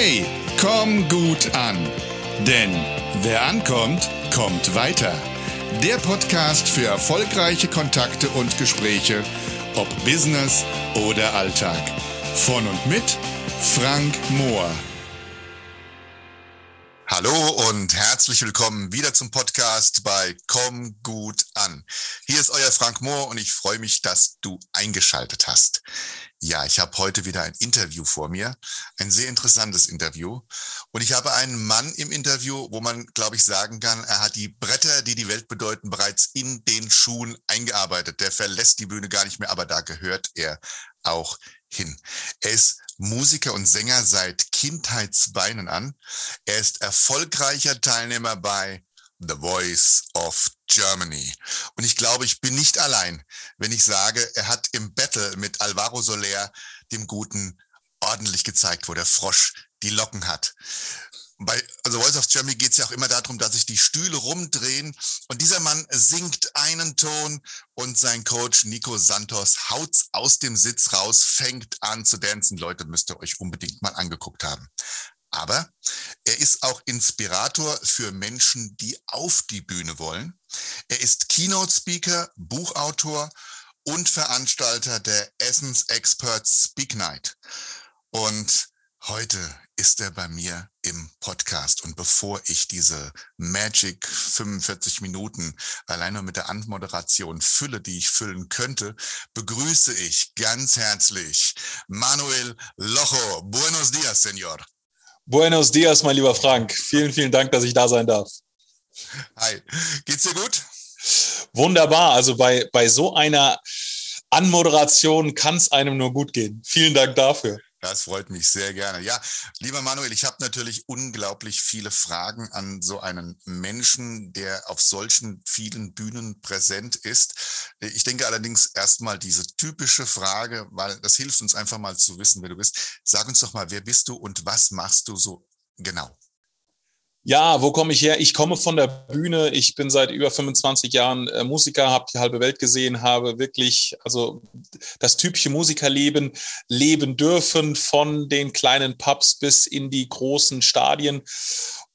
Hey, komm gut an. Denn wer ankommt, kommt weiter. Der Podcast für erfolgreiche Kontakte und Gespräche, ob Business oder Alltag. Von und mit Frank Mohr. Hallo und herzlich willkommen wieder zum Podcast bei Komm gut an. Hier ist euer Frank Mohr und ich freue mich, dass du eingeschaltet hast. Ja, ich habe heute wieder ein Interview vor mir, ein sehr interessantes Interview. Und ich habe einen Mann im Interview, wo man, glaube ich, sagen kann, er hat die Bretter, die die Welt bedeuten, bereits in den Schuhen eingearbeitet. Der verlässt die Bühne gar nicht mehr, aber da gehört er auch hin. Er ist Musiker und Sänger seit Kindheitsbeinen an. Er ist erfolgreicher Teilnehmer bei The Voice of Germany. Und ich glaube, ich bin nicht allein, wenn ich sage, er hat im Battle mit Alvaro Soler, dem Guten, ordentlich gezeigt, wo der Frosch die Locken hat. Bei also Voice of Germany geht es ja auch immer darum, dass sich die Stühle rumdrehen und dieser Mann singt einen Ton und sein Coach Nico Santos haut's aus dem Sitz raus, fängt an zu tanzen. Leute, müsst ihr euch unbedingt mal angeguckt haben. Aber er ist auch Inspirator für Menschen, die auf die Bühne wollen. Er ist Keynote Speaker, Buchautor und Veranstalter der Essence Experts Speak Night. Und heute ist er bei mir im Podcast. Und bevor ich diese Magic 45 Minuten allein nur mit der Anmoderation fülle, die ich füllen könnte, begrüße ich ganz herzlich Manuel Locho. Buenos dias, Senor. Buenos dias, mein lieber Frank. Vielen, vielen Dank, dass ich da sein darf. Hi. Geht's dir gut? Wunderbar. Also bei, bei so einer Anmoderation kann es einem nur gut gehen. Vielen Dank dafür. Das freut mich sehr gerne. Ja, lieber Manuel, ich habe natürlich unglaublich viele Fragen an so einen Menschen, der auf solchen vielen Bühnen präsent ist. Ich denke allerdings erstmal diese typische Frage, weil das hilft uns einfach mal zu wissen, wer du bist. Sag uns doch mal, wer bist du und was machst du so genau? Ja, wo komme ich her? Ich komme von der Bühne. Ich bin seit über 25 Jahren äh, Musiker, habe die halbe Welt gesehen, habe wirklich also das typische Musikerleben leben dürfen, von den kleinen Pubs bis in die großen Stadien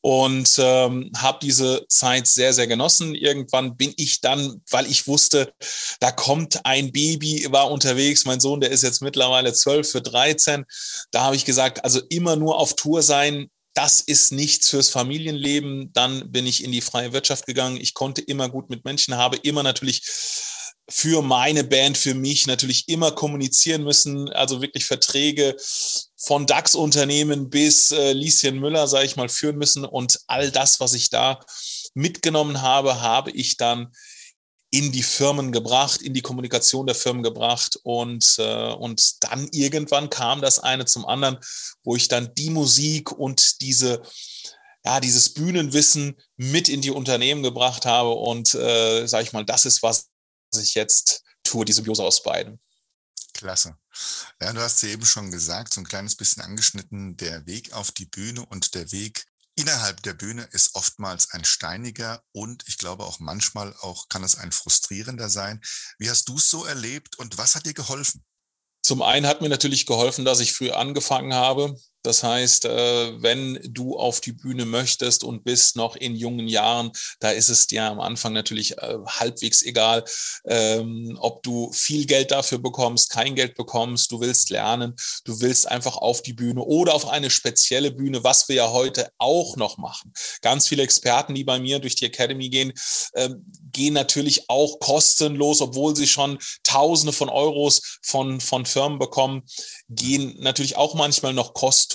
und ähm, habe diese Zeit sehr, sehr genossen. Irgendwann bin ich dann, weil ich wusste, da kommt ein Baby, war unterwegs, mein Sohn, der ist jetzt mittlerweile 12 für 13, da habe ich gesagt, also immer nur auf Tour sein, das ist nichts fürs Familienleben. Dann bin ich in die freie Wirtschaft gegangen. Ich konnte immer gut mit Menschen, habe immer natürlich für meine Band, für mich natürlich immer kommunizieren müssen. Also wirklich Verträge von DAX-Unternehmen bis äh, Lieschen Müller, sage ich mal, führen müssen. Und all das, was ich da mitgenommen habe, habe ich dann in die Firmen gebracht, in die Kommunikation der Firmen gebracht und, äh, und dann irgendwann kam das eine zum anderen, wo ich dann die Musik und diese, ja, dieses Bühnenwissen mit in die Unternehmen gebracht habe und äh, sage ich mal, das ist, was ich jetzt tue, die Symbiose aus beiden. Klasse. Ja, du hast ja eben schon gesagt, so ein kleines bisschen angeschnitten, der Weg auf die Bühne und der Weg Innerhalb der Bühne ist oftmals ein steiniger und ich glaube auch manchmal auch kann es ein frustrierender sein. Wie hast du es so erlebt und was hat dir geholfen? Zum einen hat mir natürlich geholfen, dass ich früh angefangen habe. Das heißt, äh, wenn du auf die Bühne möchtest und bist noch in jungen Jahren, da ist es dir am Anfang natürlich äh, halbwegs egal, ähm, ob du viel Geld dafür bekommst, kein Geld bekommst, du willst lernen, du willst einfach auf die Bühne oder auf eine spezielle Bühne, was wir ja heute auch noch machen. Ganz viele Experten, die bei mir durch die Academy gehen, ähm, gehen natürlich auch kostenlos, obwohl sie schon Tausende von Euros von, von Firmen bekommen, gehen natürlich auch manchmal noch kostenlos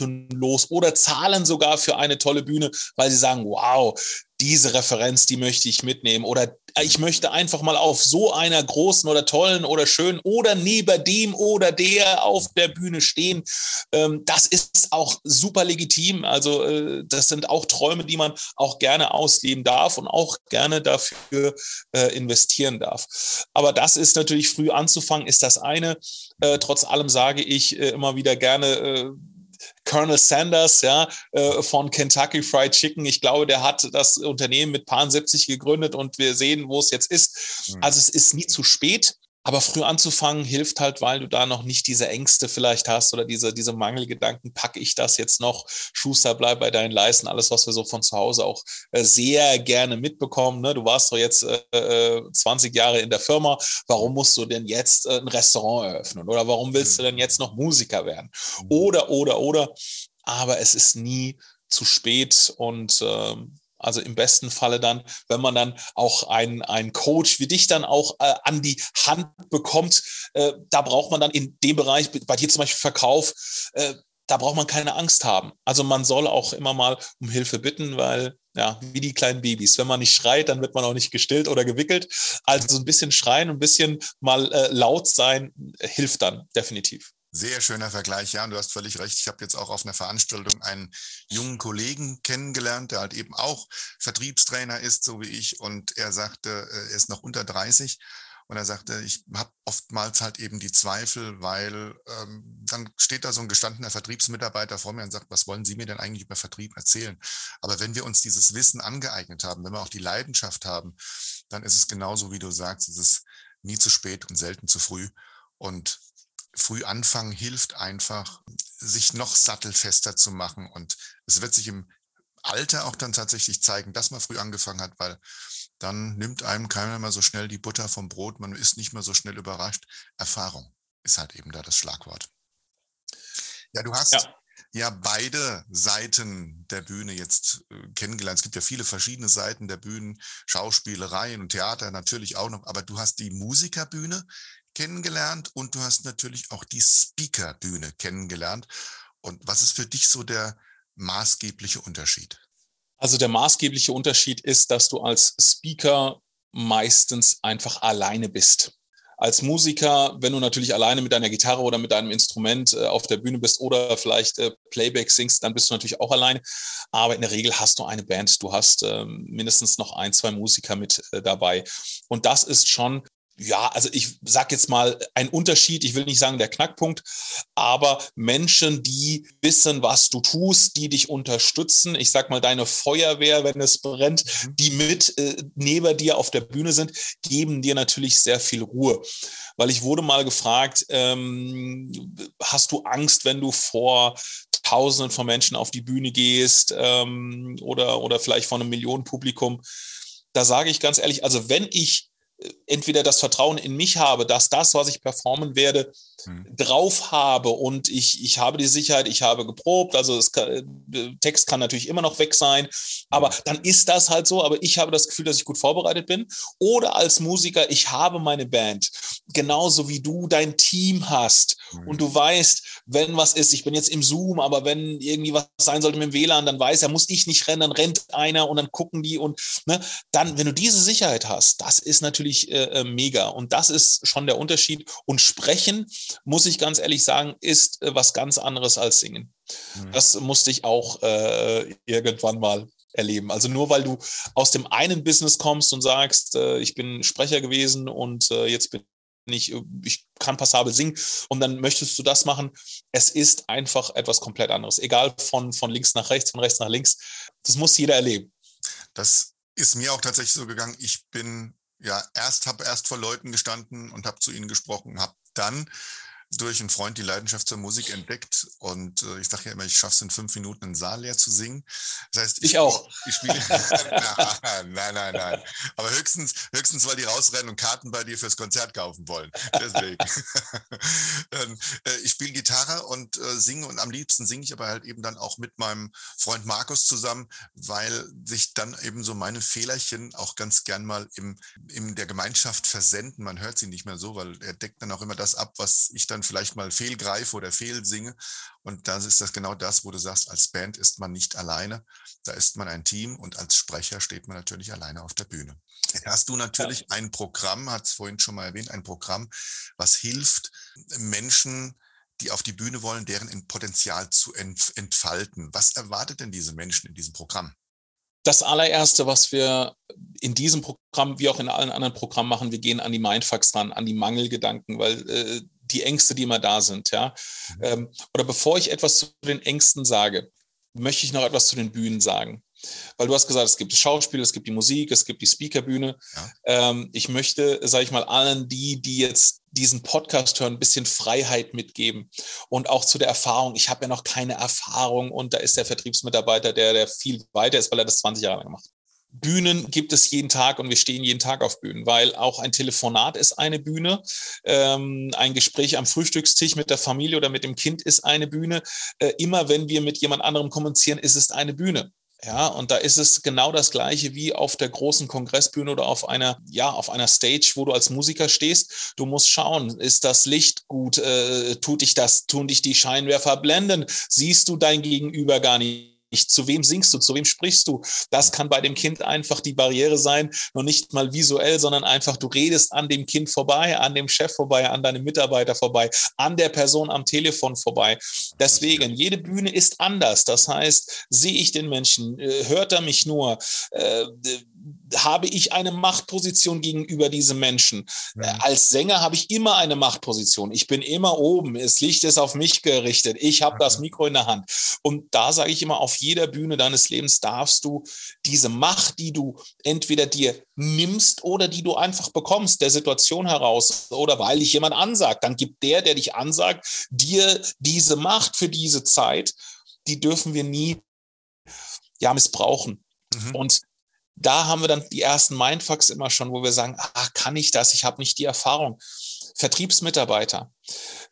oder zahlen sogar für eine tolle Bühne, weil sie sagen, wow, diese Referenz, die möchte ich mitnehmen oder ich möchte einfach mal auf so einer großen oder tollen oder schönen oder neben dem oder der auf der Bühne stehen. Ähm, das ist auch super legitim. Also äh, das sind auch Träume, die man auch gerne ausleben darf und auch gerne dafür äh, investieren darf. Aber das ist natürlich früh anzufangen, ist das eine. Äh, trotz allem sage ich immer wieder gerne, Colonel Sanders, ja, äh, von Kentucky Fried Chicken. Ich glaube, der hat das Unternehmen mit Paar 70 gegründet und wir sehen, wo es jetzt ist. Mhm. Also es ist nie zu spät. Aber früh anzufangen hilft halt, weil du da noch nicht diese Ängste vielleicht hast oder diese, diese Mangelgedanken, packe ich das jetzt noch, Schuster, bleib bei deinen Leisten, alles, was wir so von zu Hause auch äh, sehr gerne mitbekommen. Ne? Du warst doch jetzt äh, 20 äh, Jahre in der Firma, warum musst du denn jetzt äh, ein Restaurant eröffnen oder warum willst du denn jetzt noch Musiker werden? Mhm. Oder, oder, oder. Aber es ist nie zu spät und ähm, also im besten Falle dann, wenn man dann auch einen, einen Coach wie dich dann auch äh, an die Hand bekommt, äh, da braucht man dann in dem Bereich, bei dir zum Beispiel Verkauf, äh, da braucht man keine Angst haben. Also man soll auch immer mal um Hilfe bitten, weil ja, wie die kleinen Babys. Wenn man nicht schreit, dann wird man auch nicht gestillt oder gewickelt. Also ein bisschen schreien, ein bisschen mal äh, laut sein, hilft dann definitiv. Sehr schöner Vergleich, ja, und du hast völlig recht. Ich habe jetzt auch auf einer Veranstaltung einen jungen Kollegen kennengelernt, der halt eben auch Vertriebstrainer ist, so wie ich, und er sagte, äh, er ist noch unter 30 und er sagte, ich habe oftmals halt eben die Zweifel, weil ähm, dann steht da so ein gestandener Vertriebsmitarbeiter vor mir und sagt, was wollen Sie mir denn eigentlich über Vertrieb erzählen? Aber wenn wir uns dieses Wissen angeeignet haben, wenn wir auch die Leidenschaft haben, dann ist es genauso, wie du sagst, es ist nie zu spät und selten zu früh. Und früh anfangen hilft einfach, sich noch sattelfester zu machen. Und es wird sich im Alter auch dann tatsächlich zeigen, dass man früh angefangen hat, weil dann nimmt einem keiner mehr so schnell die Butter vom Brot, man ist nicht mehr so schnell überrascht. Erfahrung ist halt eben da das Schlagwort. Ja, du hast ja, ja beide Seiten der Bühne jetzt äh, kennengelernt. Es gibt ja viele verschiedene Seiten der Bühnen, Schauspielereien und Theater natürlich auch noch, aber du hast die Musikerbühne kennengelernt und du hast natürlich auch die Speakerbühne kennengelernt. Und was ist für dich so der maßgebliche Unterschied? Also der maßgebliche Unterschied ist, dass du als Speaker meistens einfach alleine bist. Als Musiker, wenn du natürlich alleine mit deiner Gitarre oder mit deinem Instrument äh, auf der Bühne bist oder vielleicht äh, Playback singst, dann bist du natürlich auch alleine. Aber in der Regel hast du eine Band, du hast ähm, mindestens noch ein, zwei Musiker mit äh, dabei. Und das ist schon ja, also ich sage jetzt mal ein Unterschied, ich will nicht sagen der Knackpunkt, aber Menschen, die wissen, was du tust, die dich unterstützen, ich sag mal deine Feuerwehr, wenn es brennt, mhm. die mit äh, neben dir auf der Bühne sind, geben dir natürlich sehr viel Ruhe. Weil ich wurde mal gefragt, ähm, hast du Angst, wenn du vor Tausenden von Menschen auf die Bühne gehst ähm, oder, oder vielleicht vor einem Millionenpublikum? Da sage ich ganz ehrlich, also wenn ich entweder das Vertrauen in mich habe, dass das, was ich performen werde, hm. drauf habe und ich, ich habe die Sicherheit, ich habe geprobt, also kann, äh, Text kann natürlich immer noch weg sein, aber dann ist das halt so, aber ich habe das Gefühl, dass ich gut vorbereitet bin. Oder als Musiker, ich habe meine Band, genauso wie du dein Team hast hm. und du weißt, wenn was ist, ich bin jetzt im Zoom, aber wenn irgendwie was sein sollte mit dem WLAN, dann weiß er, muss ich nicht rennen, dann rennt einer und dann gucken die und ne, dann, wenn du diese Sicherheit hast, das ist natürlich äh, äh mega und das ist schon der Unterschied und sprechen muss ich ganz ehrlich sagen, ist äh, was ganz anderes als singen. Mhm. Das musste ich auch äh, irgendwann mal erleben. Also nur weil du aus dem einen Business kommst und sagst, äh, ich bin Sprecher gewesen und äh, jetzt bin ich, ich kann passabel singen und dann möchtest du das machen. Es ist einfach etwas komplett anderes. Egal von, von links nach rechts, von rechts nach links. Das muss jeder erleben. Das ist mir auch tatsächlich so gegangen. Ich bin ja erst, habe erst vor Leuten gestanden und habe zu ihnen gesprochen, habe dann durch einen Freund die Leidenschaft zur Musik entdeckt und äh, ich sage ja immer, ich schaffe es in fünf Minuten einen Saal leer zu singen. Das heißt, ich, ich auch. Ich spiele. nein, nein, nein. Aber höchstens, höchstens, weil die rausrennen und Karten bei dir fürs Konzert kaufen wollen. Deswegen. äh, ich spiele Gitarre und äh, singe und am liebsten singe ich aber halt eben dann auch mit meinem Freund Markus zusammen, weil sich dann eben so meine Fehlerchen auch ganz gern mal im, in der Gemeinschaft versenden. Man hört sie nicht mehr so, weil er deckt dann auch immer das ab, was ich dann dann vielleicht mal fehlgreife oder fehlsinge. Und das ist das genau das, wo du sagst, als Band ist man nicht alleine, da ist man ein Team und als Sprecher steht man natürlich alleine auf der Bühne. Jetzt hast du natürlich ein Programm, hat es vorhin schon mal erwähnt, ein Programm, was hilft Menschen, die auf die Bühne wollen, deren Potenzial zu entfalten. Was erwartet denn diese Menschen in diesem Programm? Das allererste, was wir in diesem Programm wie auch in allen anderen Programmen machen, wir gehen an die Mindfucks ran, an die Mangelgedanken, weil äh, die Ängste, die immer da sind. Ja? Mhm. Ähm, oder bevor ich etwas zu den Ängsten sage, möchte ich noch etwas zu den Bühnen sagen. Weil du hast gesagt, es gibt das Schauspiel, es gibt die Musik, es gibt die Speakerbühne. Ja. Ähm, ich möchte, sage ich mal, allen die, die jetzt diesen Podcast hören, ein bisschen Freiheit mitgeben und auch zu der Erfahrung. Ich habe ja noch keine Erfahrung und da ist der Vertriebsmitarbeiter, der, der viel weiter ist, weil er das 20 Jahre lang gemacht hat. Bühnen gibt es jeden Tag und wir stehen jeden Tag auf Bühnen, weil auch ein Telefonat ist eine Bühne, ähm, ein Gespräch am Frühstückstisch mit der Familie oder mit dem Kind ist eine Bühne. Äh, immer wenn wir mit jemand anderem kommunizieren, ist es eine Bühne. Ja, und da ist es genau das Gleiche wie auf der großen Kongressbühne oder auf einer, ja, auf einer Stage, wo du als Musiker stehst. Du musst schauen, ist das Licht gut? Äh, tut dich das, tun dich die Scheinwerfer blenden? Siehst du dein Gegenüber gar nicht? Zu wem singst du, zu wem sprichst du. Das kann bei dem Kind einfach die Barriere sein, noch nicht mal visuell, sondern einfach, du redest an dem Kind vorbei, an dem Chef vorbei, an deinem Mitarbeiter vorbei, an der Person am Telefon vorbei. Deswegen, jede Bühne ist anders. Das heißt, sehe ich den Menschen, äh, hört er mich nur, äh, habe ich eine Machtposition gegenüber diesem Menschen. Ja. Äh, als Sänger habe ich immer eine Machtposition. Ich bin immer oben. Das Licht ist auf mich gerichtet. Ich habe das Mikro in der Hand. Und da sage ich immer, auf jeder Bühne deines Lebens darfst du diese Macht, die du entweder dir nimmst oder die du einfach bekommst, der Situation heraus oder weil dich jemand ansagt, dann gibt der, der dich ansagt, dir diese Macht für diese Zeit. Die dürfen wir nie ja missbrauchen. Mhm. Und da haben wir dann die ersten Mindfucks immer schon, wo wir sagen, ah, kann ich das? Ich habe nicht die Erfahrung. Vertriebsmitarbeiter,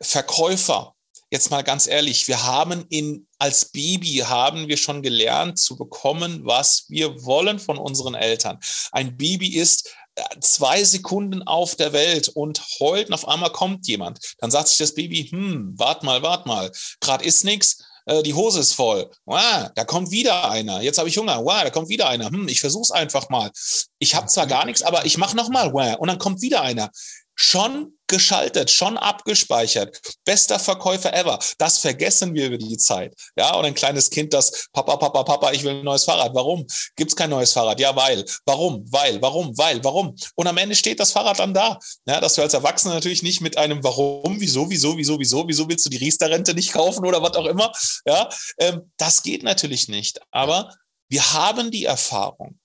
Verkäufer. Jetzt mal ganz ehrlich, wir haben in, als Baby haben wir schon gelernt zu bekommen, was wir wollen von unseren Eltern. Ein Baby ist äh, zwei Sekunden auf der Welt und heult und auf einmal kommt jemand. Dann sagt sich das Baby, hm, wart mal, wart mal, gerade ist nichts äh, die Hose ist voll. Wow, da kommt wieder einer. Jetzt habe ich Hunger. Wow, da kommt wieder einer. Hm, ich versuche es einfach mal. Ich habe zwar gar nichts, aber ich mache noch mal. Wow, und dann kommt wieder einer schon geschaltet, schon abgespeichert. Bester Verkäufer ever. Das vergessen wir über die Zeit. Ja, und ein kleines Kind, das Papa, Papa, Papa, ich will ein neues Fahrrad. Warum? Gibt's kein neues Fahrrad? Ja, weil. Warum? Weil. Warum? Weil. Warum? Und am Ende steht das Fahrrad dann da. Ja, dass wir als Erwachsene natürlich nicht mit einem Warum, wieso, wieso, wieso, wieso, wieso willst du die Riester-Rente nicht kaufen oder was auch immer? Ja, ähm, das geht natürlich nicht. Aber wir haben die Erfahrung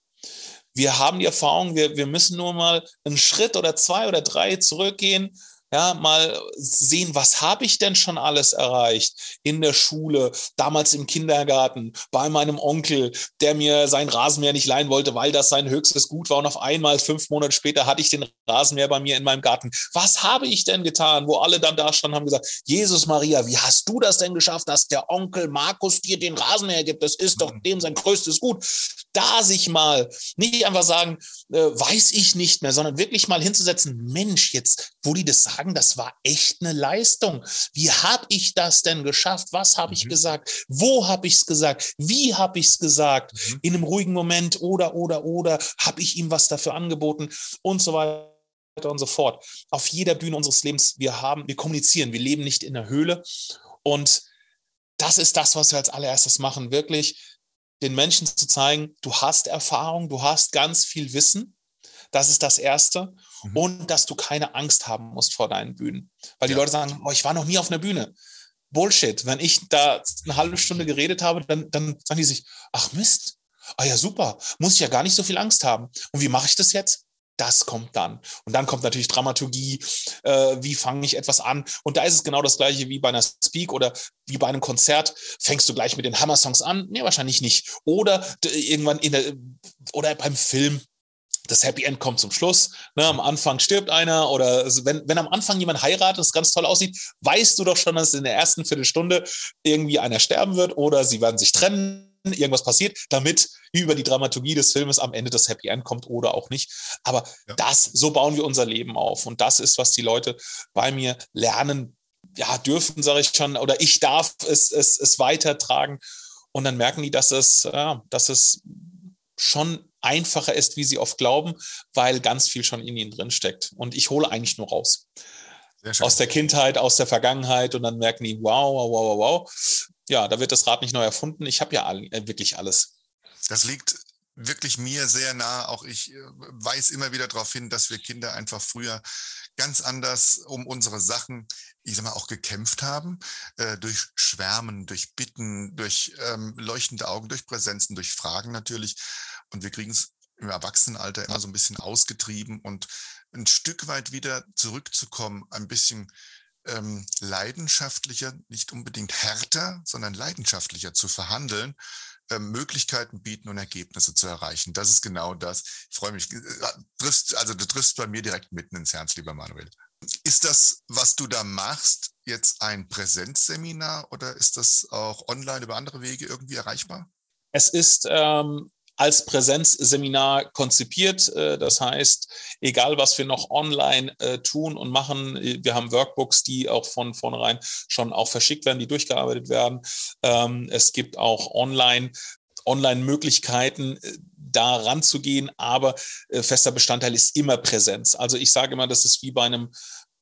wir haben die Erfahrung, wir, wir müssen nur mal einen Schritt oder zwei oder drei zurückgehen ja, mal sehen, was habe ich denn schon alles erreicht in der Schule, damals im Kindergarten, bei meinem Onkel, der mir sein Rasenmäher nicht leihen wollte, weil das sein höchstes Gut war. Und auf einmal, fünf Monate später, hatte ich den Rasenmäher bei mir in meinem Garten. Was habe ich denn getan? Wo alle dann da standen, haben gesagt, Jesus Maria, wie hast du das denn geschafft, dass der Onkel Markus dir den Rasenmäher gibt? Das ist doch mhm. dem sein größtes Gut. Da sich mal nicht einfach sagen, äh, weiß ich nicht mehr, sondern wirklich mal hinzusetzen, Mensch, jetzt, wo die das sagen, das war echt eine Leistung. Wie habe ich das denn geschafft? Was habe ich mhm. gesagt? Wo habe ich es gesagt? Wie habe ich es gesagt? Mhm. In einem ruhigen Moment oder, oder, oder habe ich ihm was dafür angeboten und so weiter und so fort. Auf jeder Bühne unseres Lebens, wir haben, wir kommunizieren, wir leben nicht in der Höhle und das ist das, was wir als allererstes machen, wirklich den Menschen zu zeigen, du hast Erfahrung, du hast ganz viel Wissen. Das ist das Erste mhm. und dass du keine Angst haben musst vor deinen Bühnen. Weil die ja. Leute sagen, oh, ich war noch nie auf einer Bühne. Bullshit. Wenn ich da eine halbe Stunde geredet habe, dann, dann sagen die sich, ach Mist, ah ja super, muss ich ja gar nicht so viel Angst haben. Und wie mache ich das jetzt? Das kommt dann. Und dann kommt natürlich Dramaturgie, äh, wie fange ich etwas an. Und da ist es genau das gleiche wie bei einer Speak oder wie bei einem Konzert. Fängst du gleich mit den Hammer-Songs an? Nee, wahrscheinlich nicht. Oder irgendwann in der, oder beim Film, das Happy End kommt zum Schluss. Ne, am Anfang stirbt einer oder wenn, wenn am Anfang jemand heiratet, das ganz toll aussieht, weißt du doch schon, dass in der ersten Viertelstunde irgendwie einer sterben wird oder sie werden sich trennen, irgendwas passiert, damit über die Dramaturgie des Filmes am Ende das Happy End kommt oder auch nicht. Aber ja. das, so bauen wir unser Leben auf. Und das ist, was die Leute bei mir lernen, ja, dürfen, sage ich schon, oder ich darf es, es, es weitertragen. Und dann merken die, dass es, ja, dass es schon einfacher ist, wie sie oft glauben, weil ganz viel schon in ihnen drin steckt. Und ich hole eigentlich nur raus. Aus der Kindheit, aus der Vergangenheit und dann merken die, wow, wow, wow, wow. Ja, da wird das Rad nicht neu erfunden. Ich habe ja all, äh, wirklich alles. Das liegt wirklich mir sehr nah. Auch ich äh, weise immer wieder darauf hin, dass wir Kinder einfach früher ganz anders um unsere Sachen, ich sag mal, auch gekämpft haben. Äh, durch Schwärmen, durch Bitten, durch ähm, leuchtende Augen, durch Präsenzen, durch Fragen natürlich. Und wir kriegen es im Erwachsenenalter immer so ein bisschen ausgetrieben und ein Stück weit wieder zurückzukommen, ein bisschen ähm, leidenschaftlicher, nicht unbedingt härter, sondern leidenschaftlicher zu verhandeln, äh, Möglichkeiten bieten und Ergebnisse zu erreichen. Das ist genau das. Ich freue mich. Äh, triffst, also du triffst bei mir direkt mitten ins Herz, lieber Manuel. Ist das, was du da machst, jetzt ein Präsenzseminar oder ist das auch online über andere Wege irgendwie erreichbar? Es ist ähm, als Präsenzseminar konzipiert. Äh, das heißt, egal was wir noch online äh, tun und machen, äh, wir haben Workbooks, die auch von vornherein schon auch verschickt werden, die durchgearbeitet werden. Ähm, es gibt auch online Online-Möglichkeiten, da ranzugehen, aber fester Bestandteil ist immer Präsenz. Also ich sage immer, das ist wie bei einem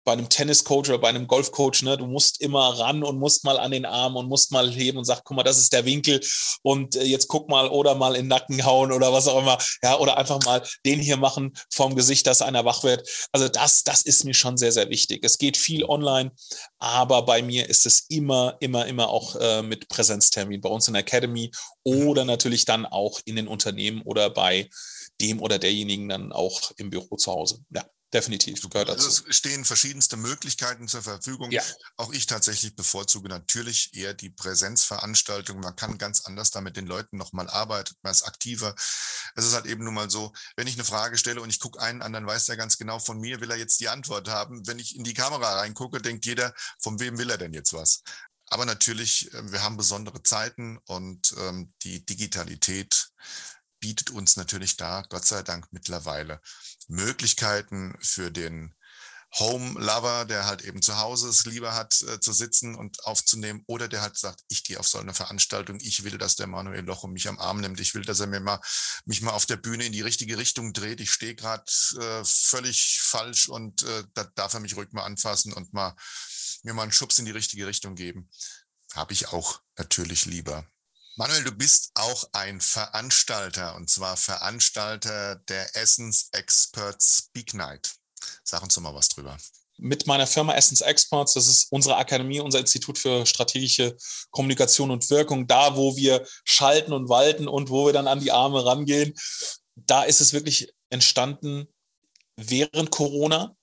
bei einem Tenniscoach oder bei einem Golfcoach, ne, du musst immer ran und musst mal an den Arm und musst mal heben und sag, guck mal, das ist der Winkel und äh, jetzt guck mal oder mal in den Nacken hauen oder was auch immer, ja, oder einfach mal den hier machen vom Gesicht, dass einer wach wird. Also das, das ist mir schon sehr, sehr wichtig. Es geht viel online, aber bei mir ist es immer, immer, immer auch äh, mit Präsenztermin bei uns in der Academy oder natürlich dann auch in den Unternehmen oder bei dem oder derjenigen dann auch im Büro zu Hause. Ja definitiv gehört dazu. Also es stehen verschiedenste Möglichkeiten zur Verfügung. Ja. Auch ich tatsächlich bevorzuge natürlich eher die Präsenzveranstaltung. Man kann ganz anders da mit den Leuten nochmal arbeiten, man ist aktiver. Es ist halt eben nun mal so, wenn ich eine Frage stelle und ich gucke einen an, dann weiß der ganz genau, von mir will er jetzt die Antwort haben. Wenn ich in die Kamera reingucke, denkt jeder, von wem will er denn jetzt was? Aber natürlich, äh, wir haben besondere Zeiten und ähm, die Digitalität bietet uns natürlich da, Gott sei Dank, mittlerweile Möglichkeiten für den Home-Lover, der halt eben zu Hause es lieber hat, äh, zu sitzen und aufzunehmen, oder der halt sagt, ich gehe auf so eine Veranstaltung, ich will, dass der Manuel Loch mich am Arm nimmt, ich will, dass er mir mal mich mal auf der Bühne in die richtige Richtung dreht. Ich stehe gerade äh, völlig falsch und äh, da darf er mich ruhig mal anfassen und mal mir mal einen Schubs in die richtige Richtung geben. Habe ich auch natürlich lieber. Manuel, du bist auch ein Veranstalter und zwar Veranstalter der Essence Expert Speak Night. Sag uns doch mal was drüber. Mit meiner Firma Essence Experts, das ist unsere Akademie, unser Institut für strategische Kommunikation und Wirkung, da wo wir schalten und walten und wo wir dann an die Arme rangehen. Da ist es wirklich entstanden während Corona,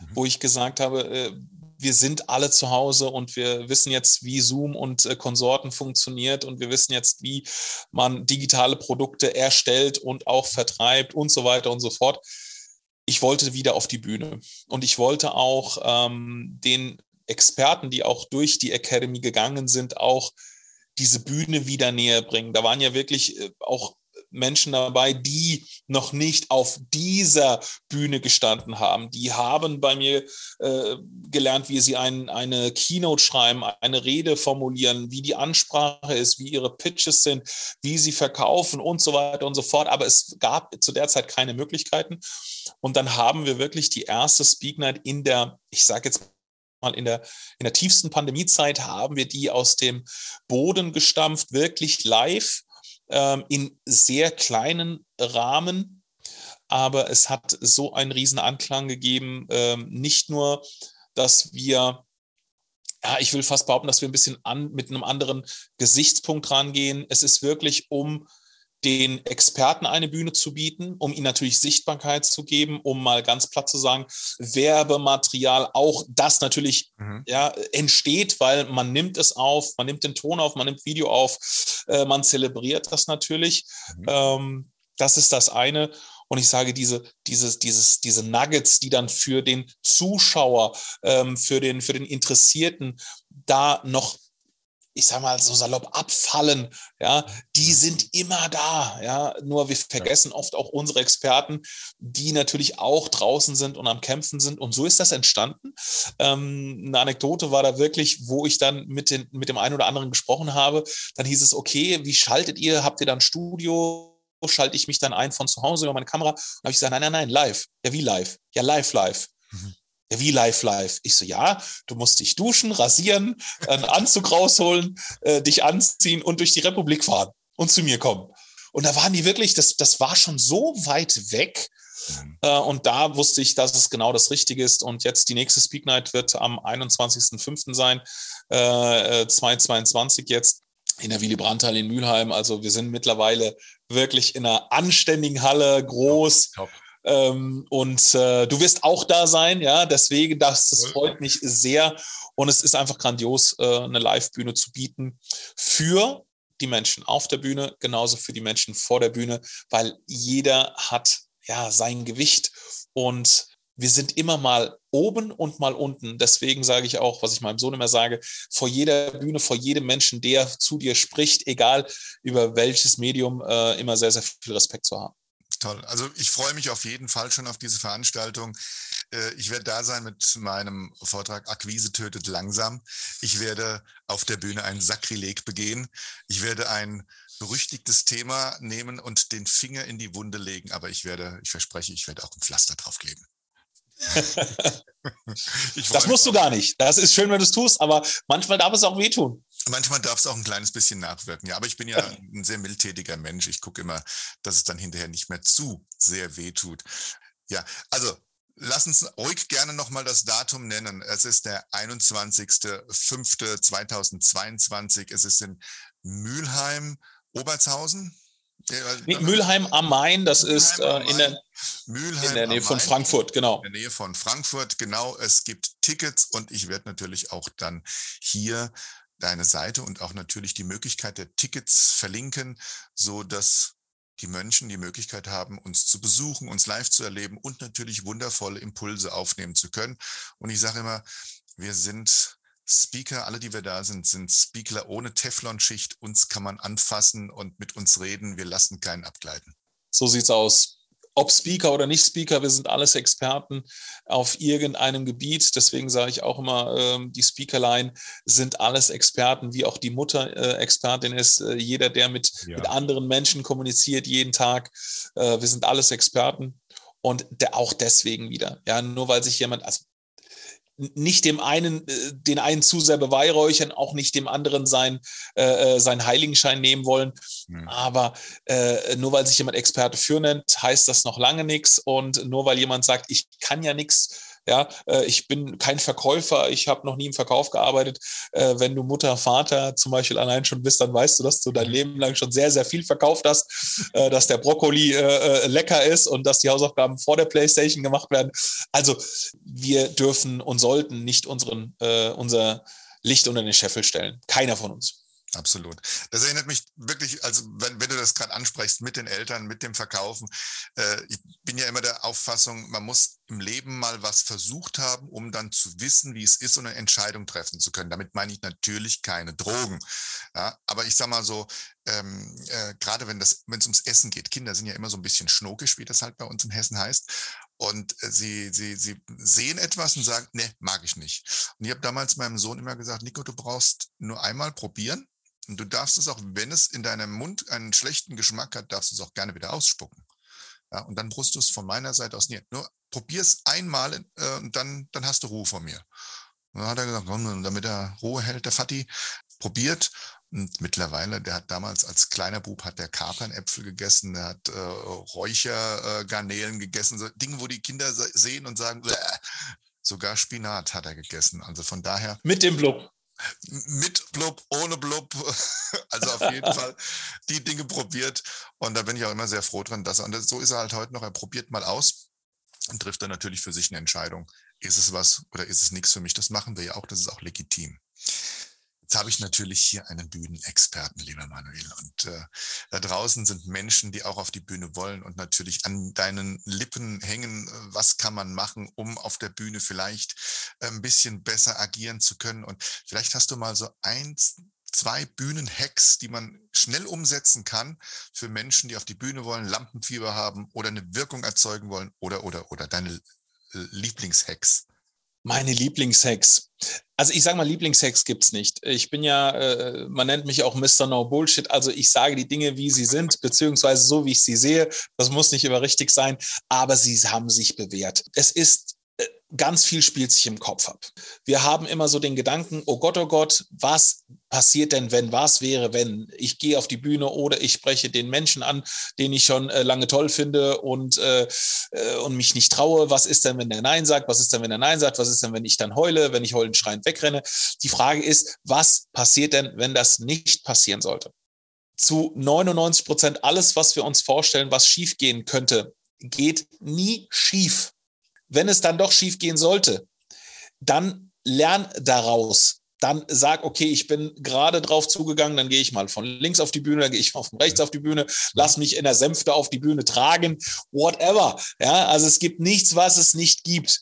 mhm. wo ich gesagt habe, äh, wir sind alle zu Hause und wir wissen jetzt, wie Zoom und äh, Konsorten funktioniert und wir wissen jetzt, wie man digitale Produkte erstellt und auch vertreibt und so weiter und so fort. Ich wollte wieder auf die Bühne und ich wollte auch ähm, den Experten, die auch durch die Academy gegangen sind, auch diese Bühne wieder näher bringen. Da waren ja wirklich äh, auch Menschen dabei, die noch nicht auf dieser Bühne gestanden haben. Die haben bei mir äh, gelernt, wie sie ein, eine Keynote schreiben, eine Rede formulieren, wie die Ansprache ist, wie ihre Pitches sind, wie sie verkaufen und so weiter und so fort. Aber es gab zu der Zeit keine Möglichkeiten. Und dann haben wir wirklich die erste Speak Night in der, ich sage jetzt mal in der, in der tiefsten Pandemiezeit haben wir die aus dem Boden gestampft, wirklich live ähm, in sehr kleinen Rahmen, aber es hat so einen riesen Anklang gegeben, ähm, nicht nur, dass wir ja, ich will fast behaupten, dass wir ein bisschen an, mit einem anderen Gesichtspunkt rangehen. Es ist wirklich um den Experten eine Bühne zu bieten, um ihnen natürlich Sichtbarkeit zu geben, um mal ganz platt zu sagen, Werbematerial, auch das natürlich mhm. ja, entsteht, weil man nimmt es auf, man nimmt den Ton auf, man nimmt Video auf, äh, man zelebriert das natürlich. Mhm. Ähm, das ist das eine. Und ich sage, diese, dieses, dieses, diese Nuggets, die dann für den Zuschauer, ähm, für, den, für den Interessierten da noch ich sag mal so salopp abfallen, ja, die sind immer da, ja, nur wir vergessen oft auch unsere Experten, die natürlich auch draußen sind und am Kämpfen sind und so ist das entstanden. Ähm, eine Anekdote war da wirklich, wo ich dann mit, den, mit dem einen oder anderen gesprochen habe, dann hieß es, okay, wie schaltet ihr, habt ihr dann Studio, schalte ich mich dann ein von zu Hause über meine Kamera. Und habe ich gesagt, nein, nein, nein, live. Ja, wie live? Ja, live, live. Mhm wie live, live? Ich so, ja, du musst dich duschen, rasieren, einen Anzug rausholen, äh, dich anziehen und durch die Republik fahren und zu mir kommen. Und da waren die wirklich, das, das war schon so weit weg. Mhm. Äh, und da wusste ich, dass es genau das Richtige ist. Und jetzt die nächste Speak Night wird am 21.05. sein, äh, 2022 äh, jetzt in der Willy Brandt-Halle in Mülheim. Also wir sind mittlerweile wirklich in einer anständigen Halle, groß. Top. Ähm, und äh, du wirst auch da sein, ja. Deswegen, das, das freut mich sehr. Und es ist einfach grandios, äh, eine Live-Bühne zu bieten für die Menschen auf der Bühne, genauso für die Menschen vor der Bühne, weil jeder hat ja sein Gewicht und wir sind immer mal oben und mal unten. Deswegen sage ich auch, was ich meinem Sohn immer sage, vor jeder Bühne, vor jedem Menschen, der zu dir spricht, egal über welches Medium, äh, immer sehr, sehr viel Respekt zu haben. Toll. Also ich freue mich auf jeden Fall schon auf diese Veranstaltung. Äh, ich werde da sein mit meinem Vortrag Akquise tötet langsam. Ich werde auf der Bühne ein Sakrileg begehen. Ich werde ein berüchtigtes Thema nehmen und den Finger in die Wunde legen. Aber ich werde, ich verspreche, ich werde auch ein Pflaster draufkleben. das musst du gar nicht. Das ist schön, wenn du es tust, aber manchmal darf es auch wehtun. Manchmal darf es auch ein kleines bisschen nachwirken, ja. Aber ich bin ja ein sehr mildtätiger Mensch. Ich gucke immer, dass es dann hinterher nicht mehr zu sehr wehtut. Ja, also Lass uns ruhig gerne nochmal das Datum nennen. Es ist der 21.05.2022. Es ist in Mülheim, Obertshausen. Nee, Mülheim am Main, das Mülheim ist äh, in, der, Mülheim in der Nähe von Frankfurt, genau. In der Nähe von Frankfurt, genau. Es gibt Tickets und ich werde natürlich auch dann hier deine Seite und auch natürlich die Möglichkeit der Tickets verlinken, so dass die Menschen die Möglichkeit haben, uns zu besuchen, uns live zu erleben und natürlich wundervolle Impulse aufnehmen zu können. Und ich sage immer, wir sind Speaker, alle, die wir da sind, sind Speaker ohne Teflonschicht. Uns kann man anfassen und mit uns reden. Wir lassen keinen abgleiten. So sieht's aus ob Speaker oder nicht Speaker, wir sind alles Experten auf irgendeinem Gebiet. Deswegen sage ich auch immer, ähm, die Speakerline sind alles Experten, wie auch die Mutter äh, Expertin ist. Äh, jeder, der mit, ja. mit anderen Menschen kommuniziert, jeden Tag. Äh, wir sind alles Experten. Und der, auch deswegen wieder. Ja, nur weil sich jemand, also nicht dem einen, äh, den einen zu sehr beweihräuchern, auch nicht dem anderen sein, äh, äh, seinen Heiligenschein nehmen wollen. Mhm. Aber äh, nur weil sich jemand Experte für nennt, heißt das noch lange nichts. Und nur weil jemand sagt, ich kann ja nichts, ja, äh, ich bin kein Verkäufer, ich habe noch nie im Verkauf gearbeitet. Äh, wenn du Mutter, Vater zum Beispiel allein schon bist, dann weißt du, dass du dein Leben lang schon sehr, sehr viel verkauft hast, äh, dass der Brokkoli lecker ist und dass die Hausaufgaben vor der Playstation gemacht werden. Also wir dürfen und sollten nicht unseren, unser Licht unter den Scheffel stellen. Keiner von uns. Absolut. Das erinnert mich wirklich, also wenn, wenn du das gerade ansprichst mit den Eltern, mit dem Verkaufen. Äh, ich bin ja immer der Auffassung, man muss im Leben mal was versucht haben, um dann zu wissen, wie es ist und eine Entscheidung treffen zu können. Damit meine ich natürlich keine Drogen. Ja, aber ich sage mal so, ähm, äh, gerade wenn es ums Essen geht, Kinder sind ja immer so ein bisschen schnokisch, wie das halt bei uns in Hessen heißt. Und äh, sie, sie, sie sehen etwas und sagen, ne, mag ich nicht. Und ich habe damals meinem Sohn immer gesagt, Nico, du brauchst nur einmal probieren und du darfst es auch, wenn es in deinem Mund einen schlechten Geschmack hat, darfst du es auch gerne wieder ausspucken. Ja, und dann brust du es von meiner Seite aus nicht. Nur probier es einmal äh, und dann, dann hast du Ruhe von mir. Und dann hat er gesagt, damit er Ruhe hält, der Fatti, probiert. Und mittlerweile, der hat damals als kleiner Bub hat der Kapernäpfel gegessen, der hat äh, Räuchergarnelen äh, gegessen, so Dinge, wo die Kinder sehen und sagen, Bäh. sogar Spinat hat er gegessen. Also von daher. Mit dem Blub mit Blub, ohne Blub. Also auf jeden Fall die Dinge probiert. Und da bin ich auch immer sehr froh dran, dass er, so ist er halt heute noch, er probiert mal aus und trifft dann natürlich für sich eine Entscheidung. Ist es was oder ist es nichts für mich? Das machen wir ja auch, das ist auch legitim. Jetzt habe ich natürlich hier einen Bühnenexperten, lieber Manuel. Und äh, da draußen sind Menschen, die auch auf die Bühne wollen und natürlich an deinen Lippen hängen, was kann man machen, um auf der Bühne vielleicht äh, ein bisschen besser agieren zu können. Und vielleicht hast du mal so eins, zwei Bühnenhacks, die man schnell umsetzen kann für Menschen, die auf die Bühne wollen, Lampenfieber haben oder eine Wirkung erzeugen wollen oder, oder, oder deine äh, Lieblingshacks. Meine Lieblingshacks. Also ich sage mal, Lieblingshacks gibt's nicht. Ich bin ja, äh, man nennt mich auch Mr. No Bullshit. Also ich sage die Dinge, wie sie sind, beziehungsweise so, wie ich sie sehe. Das muss nicht immer richtig sein, aber sie haben sich bewährt. Es ist ganz viel spielt sich im Kopf ab. Wir haben immer so den Gedanken, oh Gott, oh Gott, was passiert denn, wenn, was wäre, wenn ich gehe auf die Bühne oder ich spreche den Menschen an, den ich schon äh, lange toll finde und, äh, äh, und mich nicht traue. Was ist denn, wenn der Nein sagt? Was ist denn, wenn der Nein sagt? Was ist denn, wenn ich dann heule, wenn ich heulend schreiend wegrenne? Die Frage ist, was passiert denn, wenn das nicht passieren sollte? Zu 99 Prozent alles, was wir uns vorstellen, was schiefgehen könnte, geht nie schief wenn es dann doch schief gehen sollte, dann lern daraus. Dann sag, okay, ich bin gerade drauf zugegangen, dann gehe ich mal von links auf die Bühne, dann gehe ich mal von rechts auf die Bühne, lass mich in der Sänfte auf die Bühne tragen, whatever. Ja, also es gibt nichts, was es nicht gibt.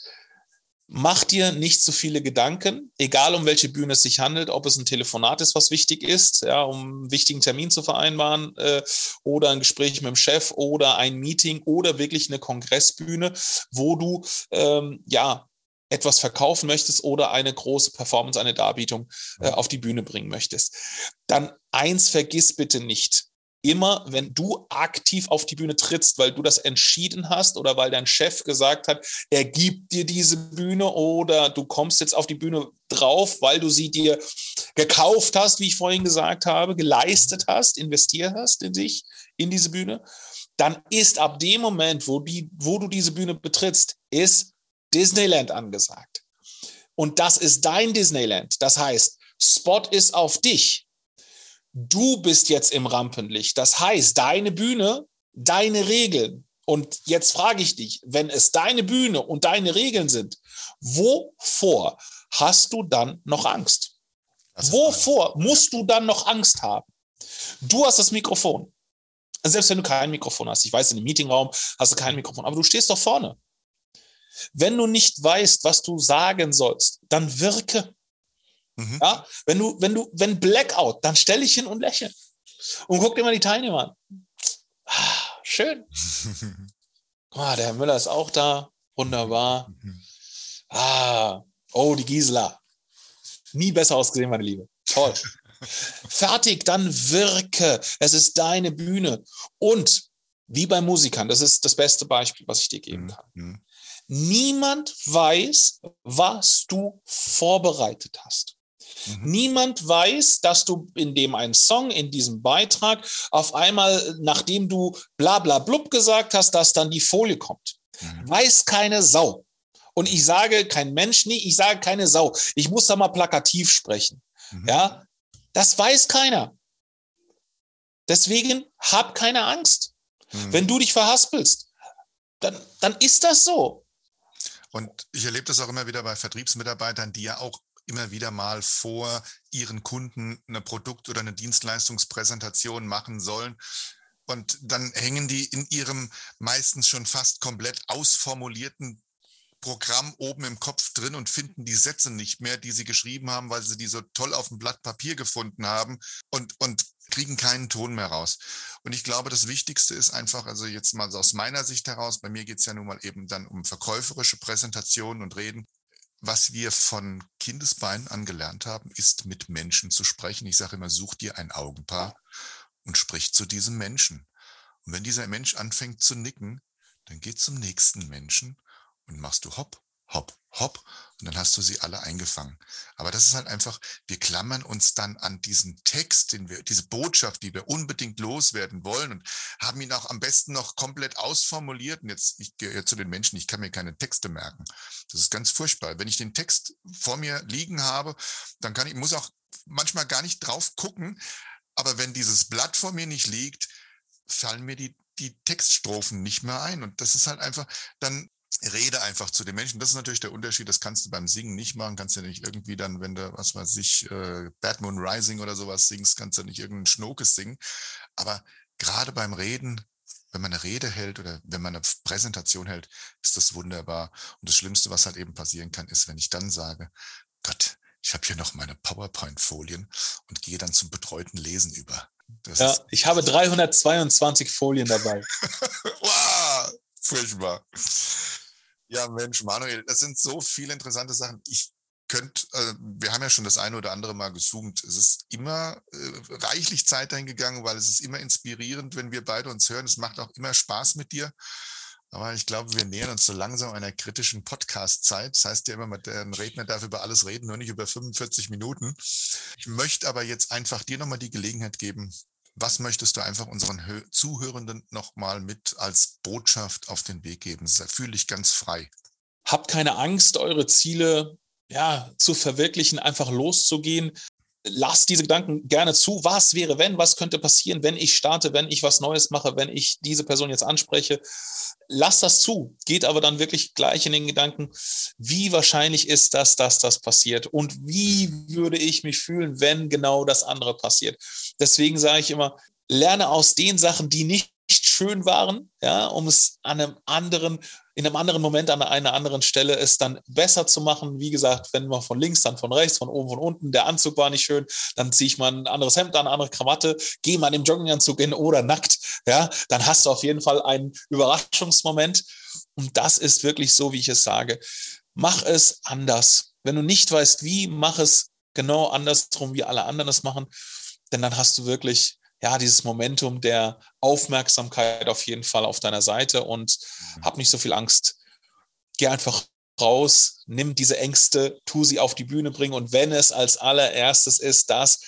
Mach dir nicht zu viele Gedanken, egal um welche Bühne es sich handelt, ob es ein Telefonat ist, was wichtig ist, ja, um einen wichtigen Termin zu vereinbaren, äh, oder ein Gespräch mit dem Chef oder ein Meeting oder wirklich eine Kongressbühne, wo du ähm, ja etwas verkaufen möchtest oder eine große Performance, eine Darbietung äh, auf die Bühne bringen möchtest. Dann eins vergiss bitte nicht immer, wenn du aktiv auf die Bühne trittst, weil du das entschieden hast oder weil dein Chef gesagt hat, er gibt dir diese Bühne oder du kommst jetzt auf die Bühne drauf, weil du sie dir gekauft hast, wie ich vorhin gesagt habe, geleistet hast, investiert hast in dich, in diese Bühne, dann ist ab dem Moment, wo, die, wo du diese Bühne betrittst, ist Disneyland angesagt. Und das ist dein Disneyland. Das heißt, Spot ist auf dich. Du bist jetzt im Rampenlicht. Das heißt, deine Bühne, deine Regeln. Und jetzt frage ich dich, wenn es deine Bühne und deine Regeln sind, wovor hast du dann noch Angst? Wovor musst du dann noch Angst haben? Du hast das Mikrofon. Selbst wenn du kein Mikrofon hast, ich weiß, in einem Meetingraum hast du kein Mikrofon, aber du stehst doch vorne. Wenn du nicht weißt, was du sagen sollst, dann wirke. Mhm. Ja, wenn du, wenn du, wenn Blackout, dann stelle ich hin und lächle und guck dir mal die Teilnehmer an. Ah, schön. Ah, der Herr Müller ist auch da. Wunderbar. Ah, oh, die Gisela. Nie besser ausgesehen, meine Liebe. Toll. Fertig, dann wirke. Es ist deine Bühne. Und wie bei Musikern, das ist das beste Beispiel, was ich dir geben mhm. kann. Mhm. Niemand weiß, was du vorbereitet hast. Mhm. Niemand weiß, dass du in dem einen Song, in diesem Beitrag, auf einmal, nachdem du bla bla blub gesagt hast, dass dann die Folie kommt. Mhm. Weiß keine Sau. Und ich sage kein Mensch, nee, ich sage keine Sau. Ich muss da mal plakativ sprechen. Mhm. Ja, das weiß keiner. Deswegen hab keine Angst. Mhm. Wenn du dich verhaspelst, dann, dann ist das so. Und ich erlebe das auch immer wieder bei Vertriebsmitarbeitern, die ja auch immer wieder mal vor ihren Kunden eine Produkt- oder eine Dienstleistungspräsentation machen sollen. Und dann hängen die in ihrem meistens schon fast komplett ausformulierten Programm oben im Kopf drin und finden die Sätze nicht mehr, die sie geschrieben haben, weil sie die so toll auf dem Blatt Papier gefunden haben und, und kriegen keinen Ton mehr raus. Und ich glaube, das Wichtigste ist einfach, also jetzt mal so aus meiner Sicht heraus, bei mir geht es ja nun mal eben dann um verkäuferische Präsentationen und Reden, was wir von Kindesbeinen an gelernt haben, ist mit Menschen zu sprechen. Ich sage immer, such dir ein Augenpaar und sprich zu diesem Menschen. Und wenn dieser Mensch anfängt zu nicken, dann geh zum nächsten Menschen und machst du hopp, hopp, hopp und dann hast du sie alle eingefangen. Aber das ist halt einfach, wir klammern uns dann an diesen Text, den wir, diese Botschaft, die wir unbedingt loswerden wollen und haben ihn auch am besten noch komplett ausformuliert. Und jetzt, ich gehöre zu den Menschen, ich kann mir keine Texte merken. Das ist ganz furchtbar. Wenn ich den Text vor mir liegen habe, dann kann ich, muss auch manchmal gar nicht drauf gucken. Aber wenn dieses Blatt vor mir nicht liegt, fallen mir die die Textstrophen nicht mehr ein. Und das ist halt einfach, dann rede einfach zu den Menschen. Das ist natürlich der Unterschied. Das kannst du beim Singen nicht machen. Kannst du ja nicht irgendwie dann, wenn du, was weiß ich, äh, Bad Moon Rising oder sowas singst, kannst du nicht irgendeinen Schnokes singen. Aber gerade beim Reden, wenn man eine Rede hält oder wenn man eine Präsentation hält, ist das wunderbar. Und das Schlimmste, was halt eben passieren kann, ist, wenn ich dann sage, Gott, ich habe hier noch meine PowerPoint-Folien und gehe dann zum betreuten Lesen über. Das ja, ich habe 322 Folien dabei. wow, furchtbar. Ja, Mensch, Manuel, das sind so viele interessante Sachen. Ich könnte, äh, wir haben ja schon das eine oder andere Mal gezoomt. Es ist immer äh, reichlich Zeit dahin gegangen, weil es ist immer inspirierend, wenn wir beide uns hören. Es macht auch immer Spaß mit dir. Aber ich glaube, wir nähern uns so langsam einer kritischen Podcast-Zeit. Das heißt ja immer, der Redner darf über alles reden, nur nicht über 45 Minuten. Ich möchte aber jetzt einfach dir nochmal die Gelegenheit geben, was möchtest du einfach unseren Zuhörenden nochmal mit als Botschaft auf den Weg geben? Fühle dich ganz frei. Habt keine Angst, eure Ziele ja, zu verwirklichen, einfach loszugehen lass diese Gedanken gerne zu. Was wäre, wenn? Was könnte passieren, wenn ich starte, wenn ich was Neues mache, wenn ich diese Person jetzt anspreche? Lass das zu. Geht aber dann wirklich gleich in den Gedanken, wie wahrscheinlich ist das, dass das passiert? Und wie würde ich mich fühlen, wenn genau das andere passiert? Deswegen sage ich immer, lerne aus den Sachen, die nicht schön waren, ja, um es an einem anderen, in einem anderen Moment an einer anderen Stelle es dann besser zu machen. Wie gesagt, wenn man von links, dann von rechts, von oben, von unten, der Anzug war nicht schön, dann ziehe ich mal ein anderes Hemd an, eine andere Krawatte, gehe mal im Jogginganzug in oder nackt, ja, dann hast du auf jeden Fall einen Überraschungsmoment. Und das ist wirklich so, wie ich es sage. Mach es anders. Wenn du nicht weißt, wie, mach es genau andersrum, wie alle anderen es machen, denn dann hast du wirklich ja, dieses Momentum der Aufmerksamkeit auf jeden Fall auf deiner Seite und mhm. hab nicht so viel Angst. Geh einfach raus, nimm diese Ängste, tu sie auf die Bühne bringen und wenn es als allererstes ist, dass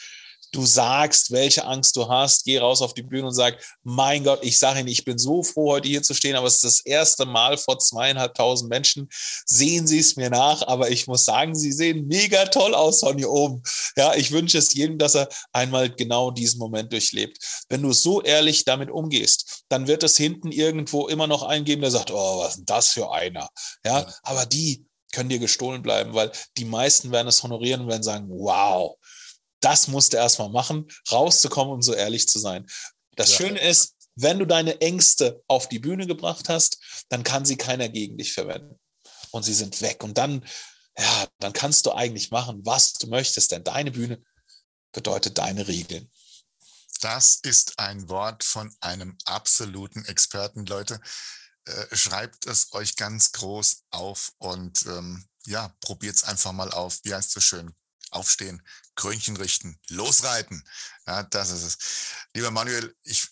du sagst, welche Angst du hast, geh raus auf die Bühne und sag, mein Gott, ich sage Ihnen, ich bin so froh, heute hier zu stehen, aber es ist das erste Mal vor zweieinhalbtausend Menschen. Sehen Sie es mir nach, aber ich muss sagen, Sie sehen mega toll aus von hier oben. Ja, ich wünsche es jedem, dass er einmal genau diesen Moment durchlebt. Wenn du so ehrlich damit umgehst, dann wird es hinten irgendwo immer noch eingeben, der sagt, oh, was ist denn das für einer? Ja, ja. aber die können dir gestohlen bleiben, weil die meisten werden es honorieren und werden sagen, wow, das musst du erstmal machen, rauszukommen und so ehrlich zu sein. Das ja. Schöne ist, wenn du deine Ängste auf die Bühne gebracht hast, dann kann sie keiner gegen dich verwenden. Und sie sind weg. Und dann, ja, dann kannst du eigentlich machen, was du möchtest, denn deine Bühne bedeutet deine Regeln. Das ist ein Wort von einem absoluten Experten, Leute. Äh, schreibt es euch ganz groß auf und ähm, ja, probiert es einfach mal auf. Wie heißt es so schön? Aufstehen, Krönchen richten, losreiten. Ja, das ist es. Lieber Manuel, ich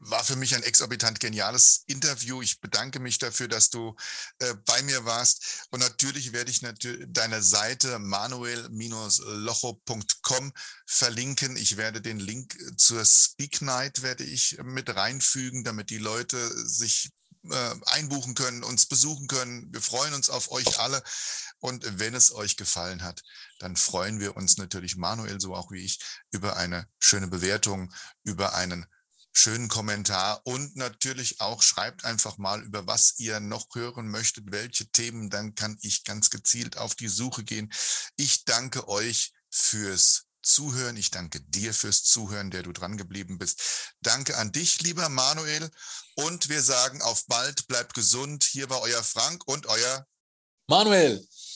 war für mich ein exorbitant geniales Interview. Ich bedanke mich dafür, dass du äh, bei mir warst. Und natürlich werde ich natürlich deine Seite manuel-locho.com verlinken. Ich werde den Link zur Speak Night werde ich mit reinfügen, damit die Leute sich äh, einbuchen können, uns besuchen können. Wir freuen uns auf euch alle. Und wenn es euch gefallen hat, dann freuen wir uns natürlich, Manuel, so auch wie ich, über eine schöne Bewertung, über einen schönen Kommentar und natürlich auch schreibt einfach mal, über was ihr noch hören möchtet, welche Themen, dann kann ich ganz gezielt auf die Suche gehen. Ich danke euch fürs Zuhören. Ich danke dir fürs Zuhören, der du dran geblieben bist. Danke an dich, lieber Manuel. Und wir sagen auf bald, bleibt gesund. Hier war euer Frank und euer Manuel.